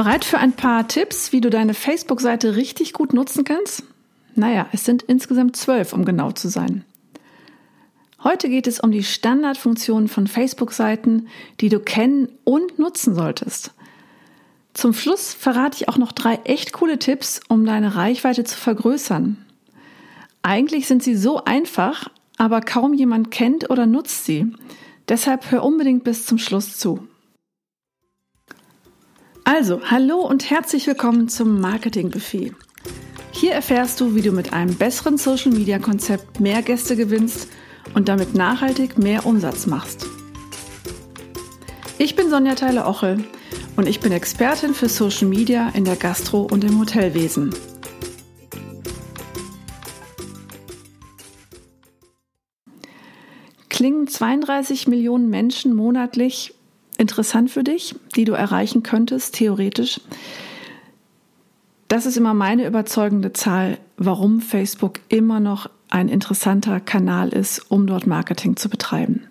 Bereit für ein paar Tipps, wie du deine Facebook-Seite richtig gut nutzen kannst? Naja, es sind insgesamt zwölf, um genau zu sein. Heute geht es um die Standardfunktionen von Facebook-Seiten, die du kennen und nutzen solltest. Zum Schluss verrate ich auch noch drei echt coole Tipps, um deine Reichweite zu vergrößern. Eigentlich sind sie so einfach, aber kaum jemand kennt oder nutzt sie. Deshalb hör unbedingt bis zum Schluss zu. Also, hallo und herzlich willkommen zum Marketing Buffet. Hier erfährst du, wie du mit einem besseren Social Media Konzept mehr Gäste gewinnst und damit nachhaltig mehr Umsatz machst. Ich bin Sonja Theile-Ochel und ich bin Expertin für Social Media in der Gastro- und im Hotelwesen. Klingen 32 Millionen Menschen monatlich interessant für dich, die du erreichen könntest, theoretisch? Das ist immer meine überzeugende Zahl, warum Facebook immer noch ein interessanter Kanal ist, um dort Marketing zu betreiben.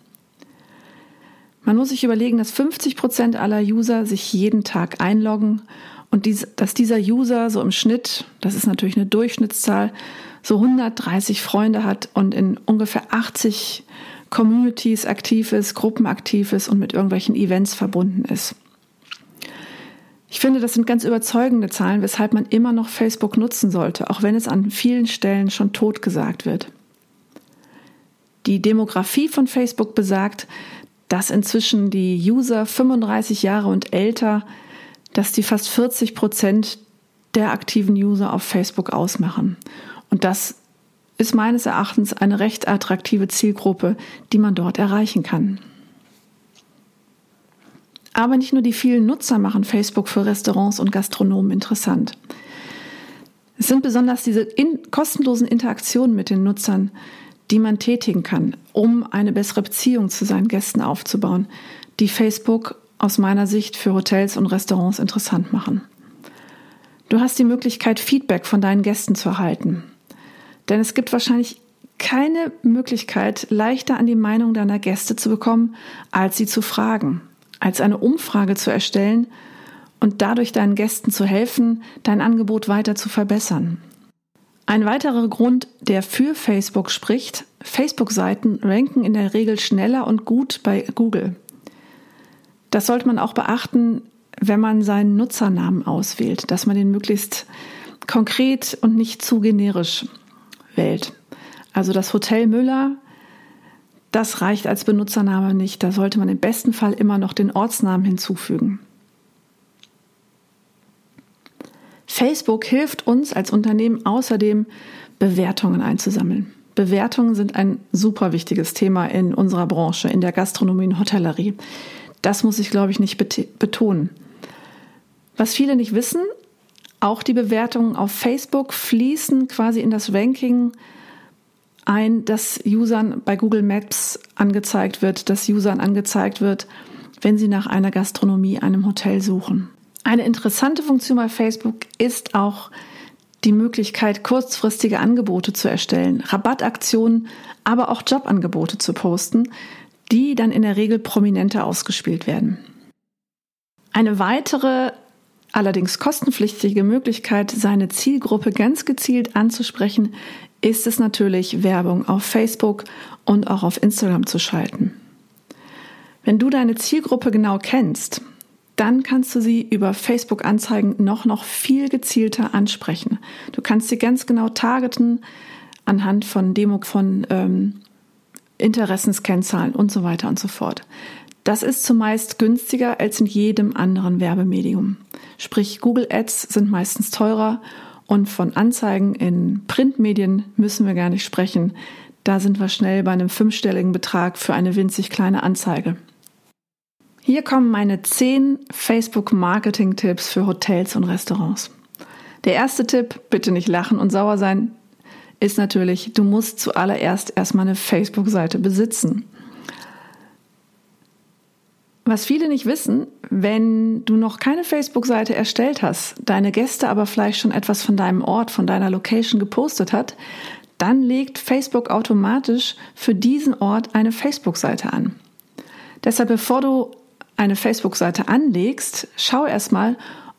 Man muss sich überlegen, dass 50 Prozent aller User sich jeden Tag einloggen und dies, dass dieser User so im Schnitt, das ist natürlich eine Durchschnittszahl, so 130 Freunde hat und in ungefähr 80 Communities aktiv ist, Gruppen aktiv ist und mit irgendwelchen Events verbunden ist. Ich finde, das sind ganz überzeugende Zahlen, weshalb man immer noch Facebook nutzen sollte, auch wenn es an vielen Stellen schon tot gesagt wird. Die Demografie von Facebook besagt, dass inzwischen die User 35 Jahre und älter, dass die fast 40 Prozent der aktiven User auf Facebook ausmachen. Und das ist meines Erachtens eine recht attraktive Zielgruppe, die man dort erreichen kann. Aber nicht nur die vielen Nutzer machen Facebook für Restaurants und Gastronomen interessant. Es sind besonders diese in kostenlosen Interaktionen mit den Nutzern, die man tätigen kann, um eine bessere Beziehung zu seinen Gästen aufzubauen, die Facebook aus meiner Sicht für Hotels und Restaurants interessant machen. Du hast die Möglichkeit, Feedback von deinen Gästen zu erhalten. Denn es gibt wahrscheinlich keine Möglichkeit, leichter an die Meinung deiner Gäste zu bekommen, als sie zu fragen, als eine Umfrage zu erstellen und dadurch deinen Gästen zu helfen, dein Angebot weiter zu verbessern. Ein weiterer Grund, der für Facebook spricht, Facebook-Seiten ranken in der Regel schneller und gut bei Google. Das sollte man auch beachten, wenn man seinen Nutzernamen auswählt, dass man den möglichst konkret und nicht zu generisch Welt. Also das Hotel Müller, das reicht als Benutzername nicht. Da sollte man im besten Fall immer noch den Ortsnamen hinzufügen. Facebook hilft uns als Unternehmen außerdem, Bewertungen einzusammeln. Bewertungen sind ein super wichtiges Thema in unserer Branche, in der Gastronomie und Hotellerie. Das muss ich, glaube ich, nicht betonen. Was viele nicht wissen, auch die Bewertungen auf Facebook fließen quasi in das Ranking ein, das Usern bei Google Maps angezeigt wird, das Usern angezeigt wird, wenn sie nach einer Gastronomie, einem Hotel suchen. Eine interessante Funktion bei Facebook ist auch die Möglichkeit, kurzfristige Angebote zu erstellen, Rabattaktionen, aber auch Jobangebote zu posten, die dann in der Regel prominenter ausgespielt werden. Eine weitere allerdings kostenpflichtige Möglichkeit, seine Zielgruppe ganz gezielt anzusprechen, ist es natürlich, Werbung auf Facebook und auch auf Instagram zu schalten. Wenn du deine Zielgruppe genau kennst, dann kannst du sie über Facebook-Anzeigen noch, noch viel gezielter ansprechen. Du kannst sie ganz genau targeten anhand von Demo, von ähm, Interessenskennzahlen und so weiter und so fort. Das ist zumeist günstiger als in jedem anderen Werbemedium. Sprich, Google Ads sind meistens teurer und von Anzeigen in Printmedien müssen wir gar nicht sprechen. Da sind wir schnell bei einem fünfstelligen Betrag für eine winzig kleine Anzeige. Hier kommen meine zehn Facebook-Marketing-Tipps für Hotels und Restaurants. Der erste Tipp, bitte nicht lachen und sauer sein, ist natürlich, du musst zuallererst erstmal eine Facebook-Seite besitzen. Was viele nicht wissen, wenn du noch keine Facebook-Seite erstellt hast, deine Gäste aber vielleicht schon etwas von deinem Ort, von deiner Location gepostet hat, dann legt Facebook automatisch für diesen Ort eine Facebook-Seite an. Deshalb, bevor du eine Facebook-Seite anlegst, schau erstmal,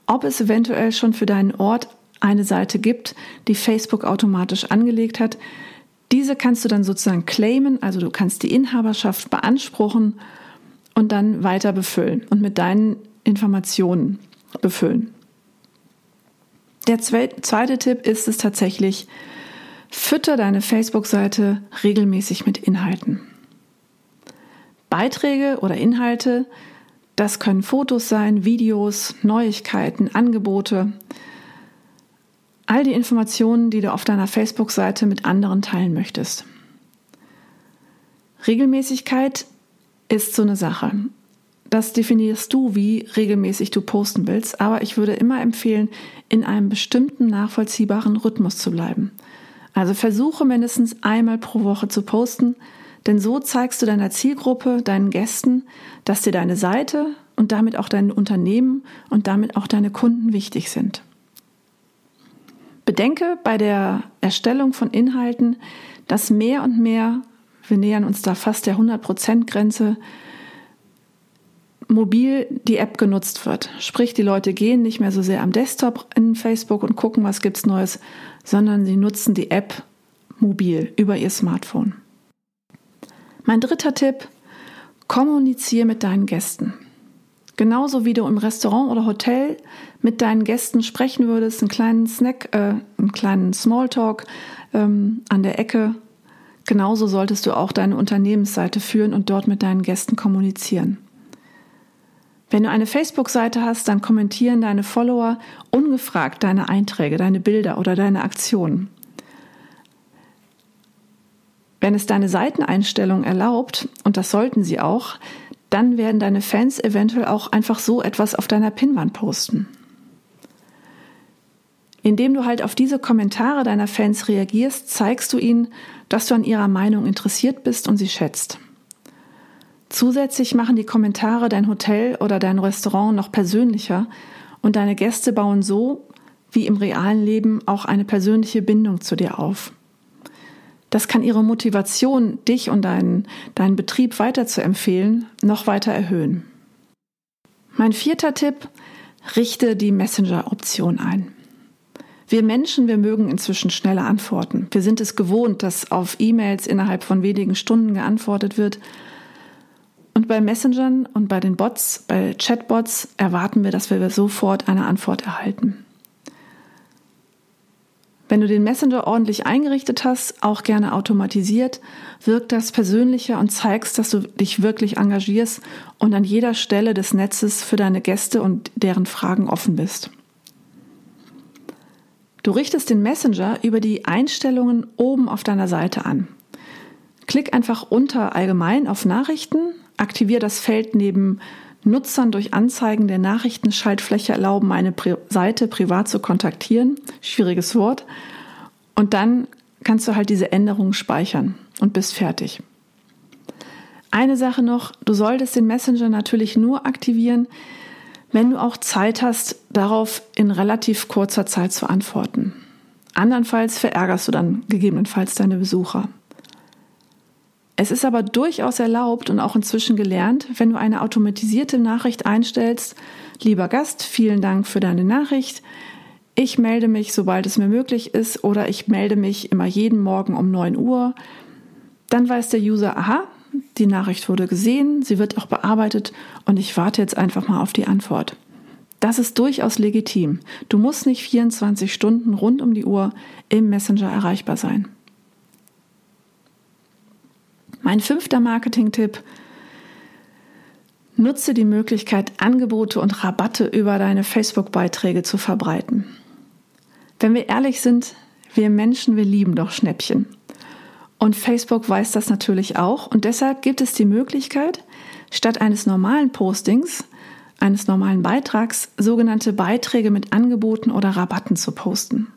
ob es eventuell schon für deinen Ort eine Seite gibt, die Facebook automatisch angelegt hat. Diese kannst du dann sozusagen claimen, also du kannst die Inhaberschaft beanspruchen und dann weiter befüllen und mit deinen Informationen befüllen. Der zweite Tipp ist es tatsächlich, fütter deine Facebook-Seite regelmäßig mit Inhalten. Beiträge oder Inhalte, das können Fotos sein, Videos, Neuigkeiten, Angebote, all die Informationen, die du auf deiner Facebook-Seite mit anderen teilen möchtest. Regelmäßigkeit ist so eine Sache. Das definierst du, wie regelmäßig du posten willst, aber ich würde immer empfehlen, in einem bestimmten nachvollziehbaren Rhythmus zu bleiben. Also versuche mindestens einmal pro Woche zu posten, denn so zeigst du deiner Zielgruppe, deinen Gästen, dass dir deine Seite und damit auch dein Unternehmen und damit auch deine Kunden wichtig sind. Bedenke bei der Erstellung von Inhalten, dass mehr und mehr, wir nähern uns da fast der 100%-Grenze, mobil die App genutzt wird. Sprich, die Leute gehen nicht mehr so sehr am Desktop in Facebook und gucken, was gibt's Neues, sondern sie nutzen die App mobil über ihr Smartphone. Mein dritter Tipp, kommuniziere mit deinen Gästen. Genauso wie du im Restaurant oder Hotel mit deinen Gästen sprechen würdest, einen kleinen Snack, äh, einen kleinen Smalltalk ähm, an der Ecke, genauso solltest du auch deine Unternehmensseite führen und dort mit deinen Gästen kommunizieren. Wenn du eine Facebook-Seite hast, dann kommentieren deine Follower ungefragt deine Einträge, deine Bilder oder deine Aktionen. Wenn es deine Seiteneinstellung erlaubt, und das sollten sie auch, dann werden deine Fans eventuell auch einfach so etwas auf deiner Pinnwand posten. Indem du halt auf diese Kommentare deiner Fans reagierst, zeigst du ihnen, dass du an ihrer Meinung interessiert bist und sie schätzt. Zusätzlich machen die Kommentare dein Hotel oder dein Restaurant noch persönlicher und deine Gäste bauen so, wie im realen Leben, auch eine persönliche Bindung zu dir auf. Das kann ihre Motivation, dich und deinen, deinen Betrieb weiter zu empfehlen, noch weiter erhöhen. Mein vierter Tipp, richte die Messenger-Option ein. Wir Menschen, wir mögen inzwischen schnelle Antworten. Wir sind es gewohnt, dass auf E-Mails innerhalb von wenigen Stunden geantwortet wird und bei Messengern und bei den Bots, bei Chatbots erwarten wir, dass wir sofort eine Antwort erhalten. Wenn du den Messenger ordentlich eingerichtet hast, auch gerne automatisiert, wirkt das persönlicher und zeigst, dass du dich wirklich engagierst und an jeder Stelle des Netzes für deine Gäste und deren Fragen offen bist. Du richtest den Messenger über die Einstellungen oben auf deiner Seite an. Klick einfach unter Allgemein auf Nachrichten aktiviere das Feld neben Nutzern durch Anzeigen der Nachrichtenschaltfläche erlauben, meine Pri Seite privat zu kontaktieren. Schwieriges Wort. Und dann kannst du halt diese Änderungen speichern und bist fertig. Eine Sache noch, du solltest den Messenger natürlich nur aktivieren, wenn du auch Zeit hast, darauf in relativ kurzer Zeit zu antworten. Andernfalls verärgerst du dann gegebenenfalls deine Besucher. Es ist aber durchaus erlaubt und auch inzwischen gelernt, wenn du eine automatisierte Nachricht einstellst, lieber Gast, vielen Dank für deine Nachricht. Ich melde mich, sobald es mir möglich ist, oder ich melde mich immer jeden Morgen um 9 Uhr. Dann weiß der User, aha, die Nachricht wurde gesehen, sie wird auch bearbeitet und ich warte jetzt einfach mal auf die Antwort. Das ist durchaus legitim. Du musst nicht 24 Stunden rund um die Uhr im Messenger erreichbar sein. Mein fünfter Marketing-Tipp. Nutze die Möglichkeit, Angebote und Rabatte über deine Facebook-Beiträge zu verbreiten. Wenn wir ehrlich sind, wir Menschen, wir lieben doch Schnäppchen. Und Facebook weiß das natürlich auch und deshalb gibt es die Möglichkeit, statt eines normalen Postings, eines normalen Beitrags, sogenannte Beiträge mit Angeboten oder Rabatten zu posten.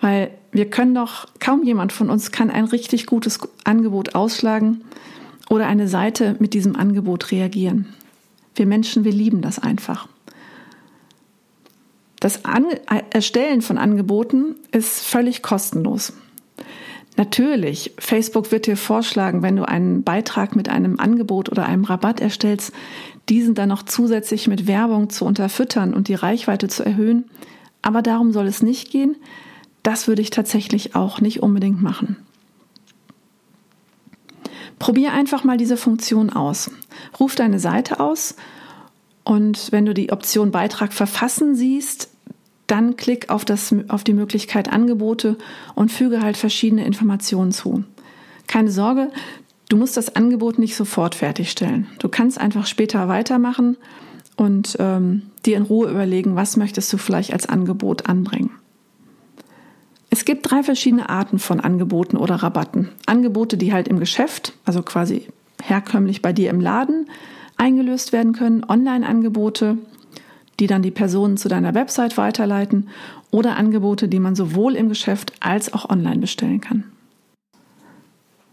Weil wir können doch, kaum jemand von uns kann ein richtig gutes Angebot ausschlagen oder eine Seite mit diesem Angebot reagieren. Wir Menschen, wir lieben das einfach. Das Erstellen von Angeboten ist völlig kostenlos. Natürlich, Facebook wird dir vorschlagen, wenn du einen Beitrag mit einem Angebot oder einem Rabatt erstellst, diesen dann noch zusätzlich mit Werbung zu unterfüttern und die Reichweite zu erhöhen. Aber darum soll es nicht gehen. Das würde ich tatsächlich auch nicht unbedingt machen. Probier einfach mal diese Funktion aus. Ruf deine Seite aus und wenn du die Option Beitrag verfassen siehst, dann klick auf, das, auf die Möglichkeit Angebote und füge halt verschiedene Informationen zu. Keine Sorge, du musst das Angebot nicht sofort fertigstellen. Du kannst einfach später weitermachen und ähm, dir in Ruhe überlegen, was möchtest du vielleicht als Angebot anbringen. Es gibt drei verschiedene Arten von Angeboten oder Rabatten. Angebote, die halt im Geschäft, also quasi herkömmlich bei dir im Laden, eingelöst werden können, Online-Angebote, die dann die Personen zu deiner Website weiterleiten oder Angebote, die man sowohl im Geschäft als auch online bestellen kann.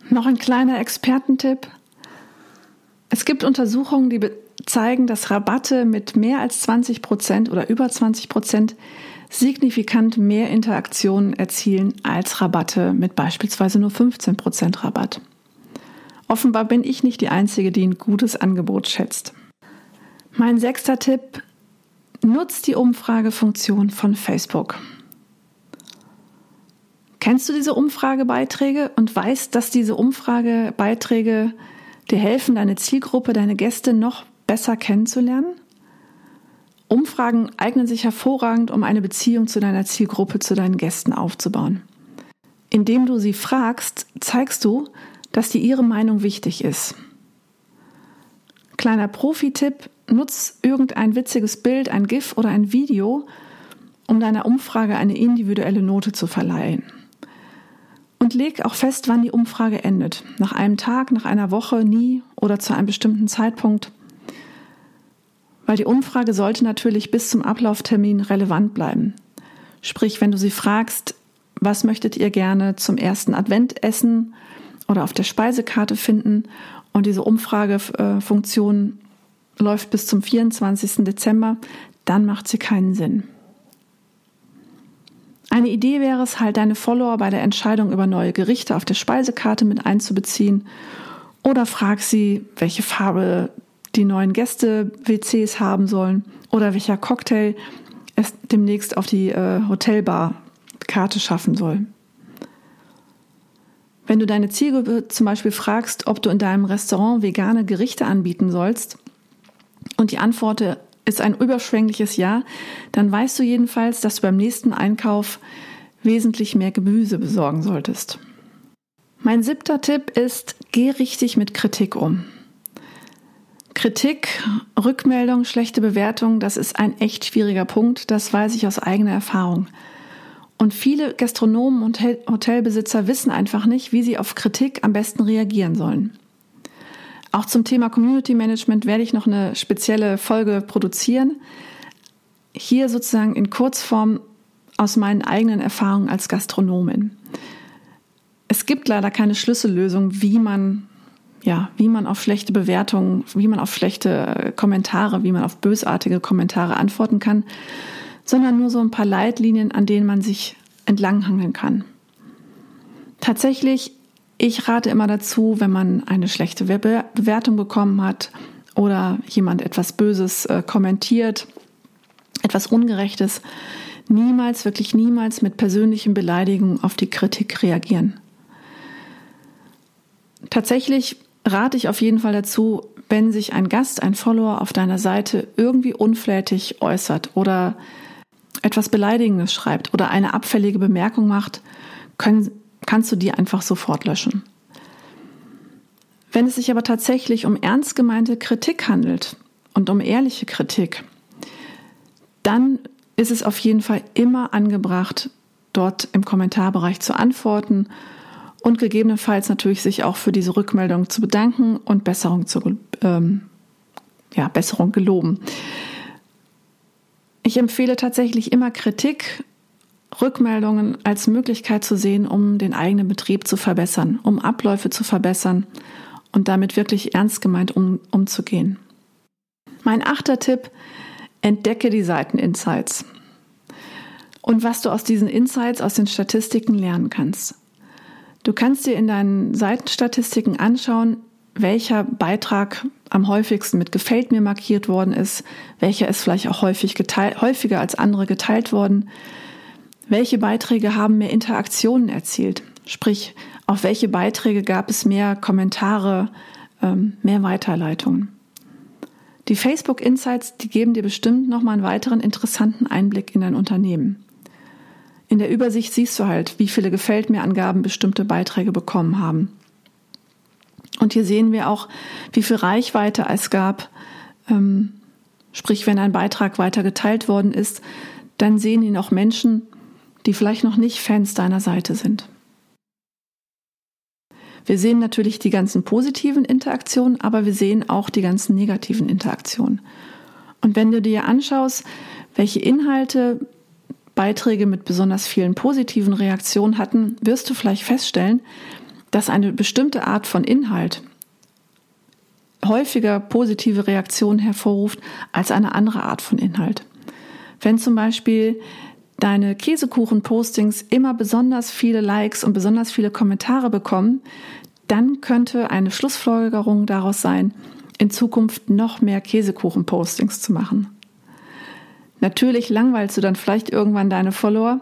Noch ein kleiner Expertentipp. Es gibt Untersuchungen, die zeigen, dass Rabatte mit mehr als 20 Prozent oder über 20 Prozent signifikant mehr Interaktionen erzielen als Rabatte mit beispielsweise nur 15 Prozent Rabatt. Offenbar bin ich nicht die Einzige, die ein gutes Angebot schätzt. Mein sechster Tipp, nutzt die Umfragefunktion von Facebook. Kennst du diese Umfragebeiträge und weißt, dass diese Umfragebeiträge dir helfen, deine Zielgruppe, deine Gäste noch besser kennenzulernen? Umfragen eignen sich hervorragend, um eine Beziehung zu deiner Zielgruppe, zu deinen Gästen aufzubauen. Indem du sie fragst, zeigst du, dass dir ihre Meinung wichtig ist. Kleiner Profi-Tipp, nutz irgendein witziges Bild, ein GIF oder ein Video, um deiner Umfrage eine individuelle Note zu verleihen. Und leg auch fest, wann die Umfrage endet. Nach einem Tag, nach einer Woche, nie oder zu einem bestimmten Zeitpunkt. Weil die Umfrage sollte natürlich bis zum Ablauftermin relevant bleiben. Sprich, wenn du sie fragst, was möchtet ihr gerne zum ersten Advent essen oder auf der Speisekarte finden und diese Umfragefunktion läuft bis zum 24. Dezember, dann macht sie keinen Sinn. Eine Idee wäre es halt, deine Follower bei der Entscheidung über neue Gerichte auf der Speisekarte mit einzubeziehen oder frag sie, welche Farbe die neuen Gäste-WCs haben sollen oder welcher Cocktail es demnächst auf die äh, Hotelbar-Karte schaffen soll. Wenn du deine Zielgruppe zum Beispiel fragst, ob du in deinem Restaurant vegane Gerichte anbieten sollst und die Antwort ist ein überschwängliches Ja, dann weißt du jedenfalls, dass du beim nächsten Einkauf wesentlich mehr Gemüse besorgen solltest. Mein siebter Tipp ist, geh richtig mit Kritik um. Kritik, Rückmeldung, schlechte Bewertung, das ist ein echt schwieriger Punkt, das weiß ich aus eigener Erfahrung. Und viele Gastronomen und Hotelbesitzer wissen einfach nicht, wie sie auf Kritik am besten reagieren sollen. Auch zum Thema Community Management werde ich noch eine spezielle Folge produzieren. Hier sozusagen in Kurzform aus meinen eigenen Erfahrungen als Gastronomin. Es gibt leider keine Schlüssellösung, wie man ja, wie man auf schlechte Bewertungen, wie man auf schlechte Kommentare, wie man auf bösartige Kommentare antworten kann, sondern nur so ein paar Leitlinien, an denen man sich entlanghangeln kann. Tatsächlich, ich rate immer dazu, wenn man eine schlechte Bewertung bekommen hat oder jemand etwas Böses äh, kommentiert, etwas Ungerechtes, niemals, wirklich niemals mit persönlichen Beleidigungen auf die Kritik reagieren. Tatsächlich rate ich auf jeden Fall dazu, wenn sich ein Gast, ein Follower auf deiner Seite irgendwie unflätig äußert oder etwas Beleidigendes schreibt oder eine abfällige Bemerkung macht, können, kannst du die einfach sofort löschen. Wenn es sich aber tatsächlich um ernst gemeinte Kritik handelt und um ehrliche Kritik, dann ist es auf jeden Fall immer angebracht, dort im Kommentarbereich zu antworten und gegebenenfalls natürlich sich auch für diese Rückmeldung zu bedanken und Besserung zu ähm, ja, Besserung geloben. Ich empfehle tatsächlich immer Kritik, Rückmeldungen als Möglichkeit zu sehen, um den eigenen Betrieb zu verbessern, um Abläufe zu verbessern und damit wirklich ernst gemeint um, umzugehen. Mein achter Tipp, entdecke die Seiteninsights und was du aus diesen Insights, aus den Statistiken lernen kannst. Du kannst dir in deinen Seitenstatistiken anschauen, welcher Beitrag am häufigsten mit Gefällt mir markiert worden ist, welcher ist vielleicht auch häufig geteilt, häufiger als andere geteilt worden, welche Beiträge haben mehr Interaktionen erzielt, sprich, auf welche Beiträge gab es mehr Kommentare, ähm, mehr Weiterleitungen. Die Facebook Insights, die geben dir bestimmt nochmal einen weiteren interessanten Einblick in dein Unternehmen. In der Übersicht siehst du halt, wie viele Gefällt mir Angaben bestimmte Beiträge bekommen haben. Und hier sehen wir auch, wie viel Reichweite es gab. Ähm, sprich, wenn ein Beitrag weiter geteilt worden ist, dann sehen ihn auch Menschen, die vielleicht noch nicht Fans deiner Seite sind. Wir sehen natürlich die ganzen positiven Interaktionen, aber wir sehen auch die ganzen negativen Interaktionen. Und wenn du dir anschaust, welche Inhalte Beiträge mit besonders vielen positiven Reaktionen hatten, wirst du vielleicht feststellen, dass eine bestimmte Art von Inhalt häufiger positive Reaktionen hervorruft als eine andere Art von Inhalt. Wenn zum Beispiel deine Käsekuchen-Postings immer besonders viele Likes und besonders viele Kommentare bekommen, dann könnte eine Schlussfolgerung daraus sein, in Zukunft noch mehr Käsekuchen-Postings zu machen. Natürlich langweilst du dann vielleicht irgendwann deine Follower,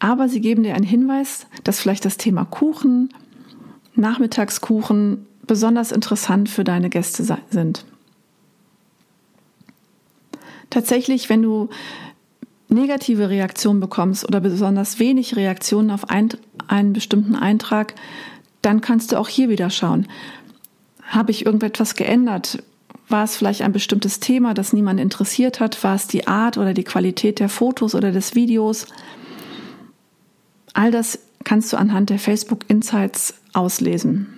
aber sie geben dir einen Hinweis, dass vielleicht das Thema Kuchen, Nachmittagskuchen besonders interessant für deine Gäste sind. Tatsächlich, wenn du negative Reaktionen bekommst oder besonders wenig Reaktionen auf ein, einen bestimmten Eintrag, dann kannst du auch hier wieder schauen. Habe ich irgendetwas geändert? War es vielleicht ein bestimmtes Thema, das niemand interessiert hat? War es die Art oder die Qualität der Fotos oder des Videos? All das kannst du anhand der Facebook Insights auslesen.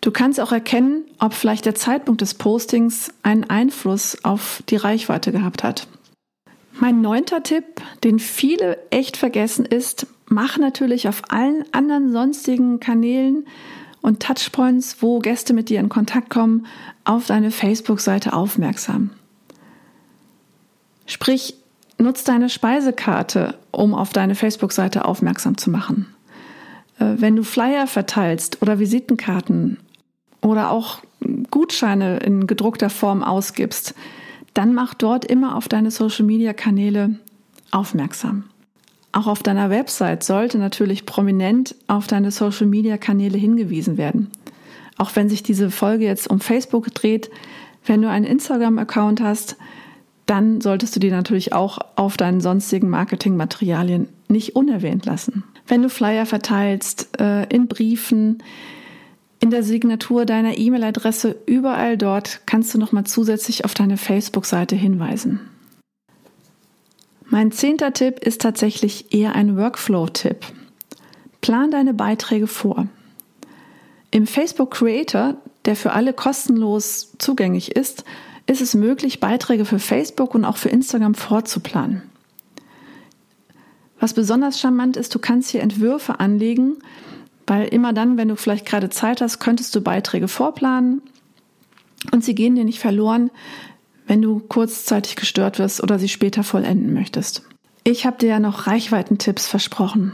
Du kannst auch erkennen, ob vielleicht der Zeitpunkt des Postings einen Einfluss auf die Reichweite gehabt hat. Mein neunter Tipp, den viele echt vergessen, ist, mach natürlich auf allen anderen sonstigen Kanälen und Touchpoints, wo Gäste mit dir in Kontakt kommen, auf deine Facebook-Seite aufmerksam. Sprich, nutz deine Speisekarte, um auf deine Facebook-Seite aufmerksam zu machen. Äh, wenn du Flyer verteilst oder Visitenkarten oder auch Gutscheine in gedruckter Form ausgibst, dann mach dort immer auf deine Social-Media-Kanäle aufmerksam. Auch auf deiner Website sollte natürlich prominent auf deine Social-Media-Kanäle hingewiesen werden. Auch wenn sich diese Folge jetzt um Facebook dreht, wenn du einen Instagram-Account hast, dann solltest du die natürlich auch auf deinen sonstigen Marketingmaterialien nicht unerwähnt lassen. Wenn du Flyer verteilst, äh, in Briefen, in der Signatur deiner E-Mail-Adresse, überall dort kannst du nochmal zusätzlich auf deine Facebook-Seite hinweisen. Mein zehnter Tipp ist tatsächlich eher ein Workflow-Tipp. Plan deine Beiträge vor. Im Facebook Creator, der für alle kostenlos zugänglich ist, ist es möglich, Beiträge für Facebook und auch für Instagram vorzuplanen. Was besonders charmant ist, du kannst hier Entwürfe anlegen, weil immer dann, wenn du vielleicht gerade Zeit hast, könntest du Beiträge vorplanen und sie gehen dir nicht verloren, wenn du kurzzeitig gestört wirst oder sie später vollenden möchtest. Ich habe dir ja noch Reichweitentipps versprochen.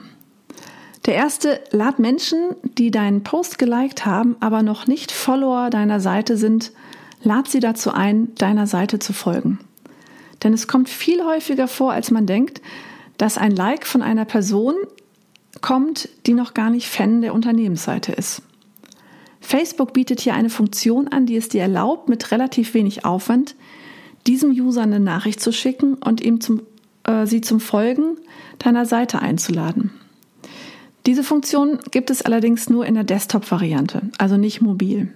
Der erste, lad Menschen, die deinen Post geliked haben, aber noch nicht Follower deiner Seite sind, lad sie dazu ein, deiner Seite zu folgen. Denn es kommt viel häufiger vor, als man denkt, dass ein Like von einer Person kommt, die noch gar nicht Fan der Unternehmensseite ist. Facebook bietet hier eine Funktion an, die es dir erlaubt, mit relativ wenig Aufwand diesem User eine Nachricht zu schicken und ihm zum, äh, sie zum Folgen deiner Seite einzuladen. Diese Funktion gibt es allerdings nur in der Desktop-Variante, also nicht mobil.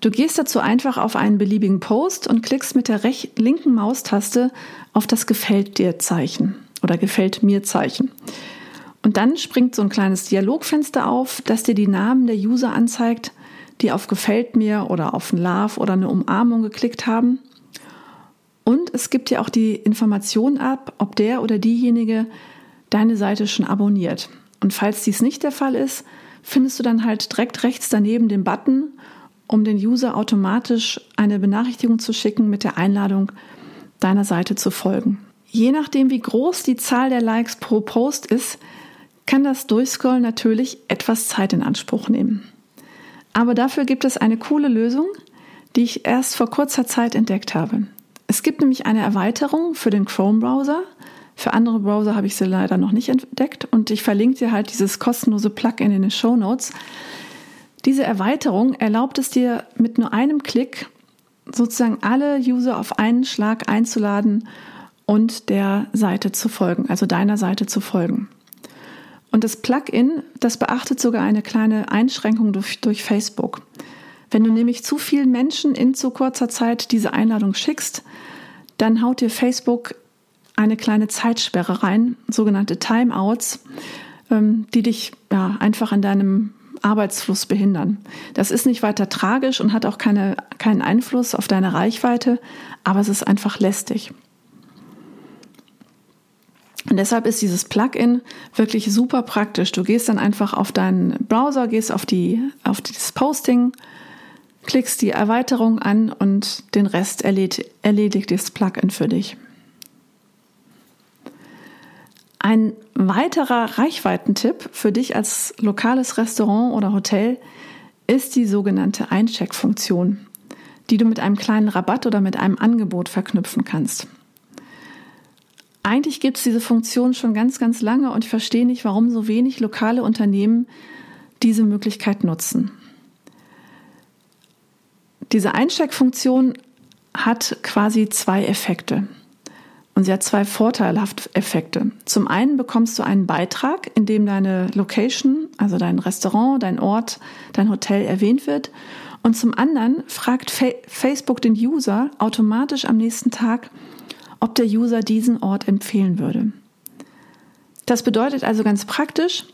Du gehst dazu einfach auf einen beliebigen Post und klickst mit der linken Maustaste auf das Gefällt dir Zeichen oder Gefällt mir Zeichen. Und dann springt so ein kleines Dialogfenster auf, das dir die Namen der User anzeigt, die auf Gefällt mir oder auf ein Love oder eine Umarmung geklickt haben. Und es gibt dir auch die Information ab, ob der oder diejenige deine Seite schon abonniert. Und falls dies nicht der Fall ist, findest du dann halt direkt rechts daneben den Button um den User automatisch eine Benachrichtigung zu schicken mit der Einladung, deiner Seite zu folgen. Je nachdem, wie groß die Zahl der Likes pro Post ist, kann das Durchscrollen natürlich etwas Zeit in Anspruch nehmen. Aber dafür gibt es eine coole Lösung, die ich erst vor kurzer Zeit entdeckt habe. Es gibt nämlich eine Erweiterung für den Chrome-Browser. Für andere Browser habe ich sie leider noch nicht entdeckt und ich verlinke dir halt dieses kostenlose Plugin in den Show Notes. Diese Erweiterung erlaubt es dir mit nur einem Klick sozusagen alle User auf einen Schlag einzuladen und der Seite zu folgen, also deiner Seite zu folgen. Und das Plugin, das beachtet sogar eine kleine Einschränkung durch, durch Facebook. Wenn du nämlich zu vielen Menschen in zu kurzer Zeit diese Einladung schickst, dann haut dir Facebook eine kleine Zeitsperre rein, sogenannte Timeouts, ähm, die dich ja, einfach in deinem Arbeitsfluss behindern. Das ist nicht weiter tragisch und hat auch keine, keinen Einfluss auf deine Reichweite, aber es ist einfach lästig. Und deshalb ist dieses Plugin wirklich super praktisch. Du gehst dann einfach auf deinen Browser, gehst auf, die, auf das Posting, klickst die Erweiterung an und den Rest erledigt, erledigt das Plugin für dich. Ein weiterer Reichweitentipp für dich als lokales Restaurant oder Hotel ist die sogenannte Eincheck-Funktion, die du mit einem kleinen Rabatt oder mit einem Angebot verknüpfen kannst. Eigentlich gibt es diese Funktion schon ganz, ganz lange und ich verstehe nicht, warum so wenig lokale Unternehmen diese Möglichkeit nutzen. Diese Eincheck-Funktion hat quasi zwei Effekte. Und sie hat zwei vorteilhafte Effekte. Zum einen bekommst du einen Beitrag, in dem deine Location, also dein Restaurant, dein Ort, dein Hotel erwähnt wird. Und zum anderen fragt Facebook den User automatisch am nächsten Tag, ob der User diesen Ort empfehlen würde. Das bedeutet also ganz praktisch,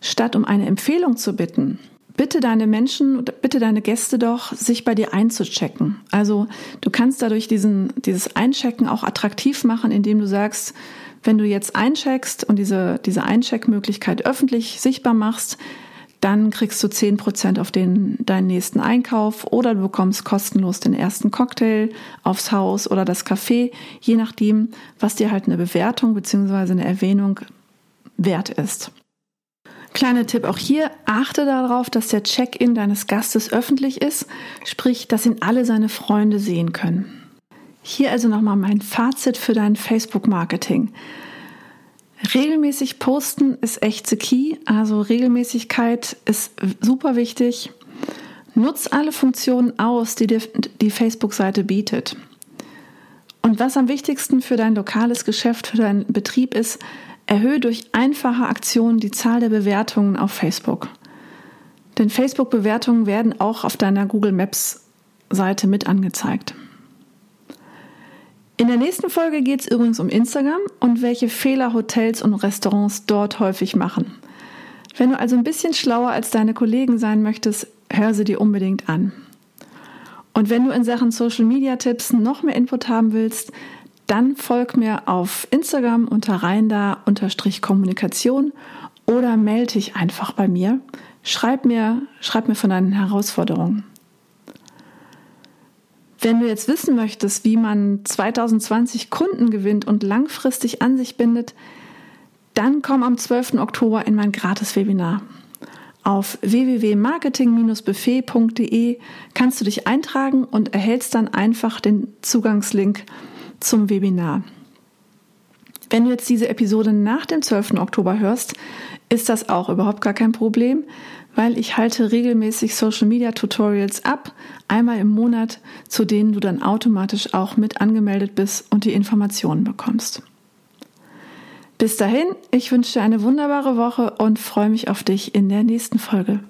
statt um eine Empfehlung zu bitten, bitte deine Menschen, bitte deine Gäste doch, sich bei dir einzuchecken. Also du kannst dadurch diesen, dieses Einchecken auch attraktiv machen, indem du sagst, wenn du jetzt eincheckst und diese, diese Eincheckmöglichkeit öffentlich sichtbar machst, dann kriegst du 10% auf den, deinen nächsten Einkauf oder du bekommst kostenlos den ersten Cocktail aufs Haus oder das Café, je nachdem, was dir halt eine Bewertung bzw. eine Erwähnung wert ist. Kleiner Tipp auch hier, achte darauf, dass der Check-in deines Gastes öffentlich ist, sprich, dass ihn alle seine Freunde sehen können. Hier also nochmal mein Fazit für dein Facebook-Marketing. Regelmäßig posten ist echt the key, also Regelmäßigkeit ist super wichtig. Nutz alle Funktionen aus, die dir die Facebook-Seite bietet. Und was am wichtigsten für dein lokales Geschäft, für deinen Betrieb ist, Erhöhe durch einfache Aktionen die Zahl der Bewertungen auf Facebook. Denn Facebook-Bewertungen werden auch auf deiner Google Maps-Seite mit angezeigt. In der nächsten Folge geht es übrigens um Instagram und welche Fehler Hotels und Restaurants dort häufig machen. Wenn du also ein bisschen schlauer als deine Kollegen sein möchtest, hör sie dir unbedingt an. Und wenn du in Sachen Social Media Tipps noch mehr Input haben willst, dann folg mir auf Instagram unter reinda-kommunikation oder melde dich einfach bei mir. Schreib mir, schreib mir von deinen Herausforderungen. Wenn du jetzt wissen möchtest, wie man 2020 Kunden gewinnt und langfristig an sich bindet, dann komm am 12. Oktober in mein Gratis-Webinar. Auf www.marketing-buffet.de kannst du dich eintragen und erhältst dann einfach den Zugangslink zum Webinar. Wenn du jetzt diese Episode nach dem 12. Oktober hörst, ist das auch überhaupt gar kein Problem, weil ich halte regelmäßig Social Media Tutorials ab, einmal im Monat, zu denen du dann automatisch auch mit angemeldet bist und die Informationen bekommst. Bis dahin, ich wünsche dir eine wunderbare Woche und freue mich auf dich in der nächsten Folge.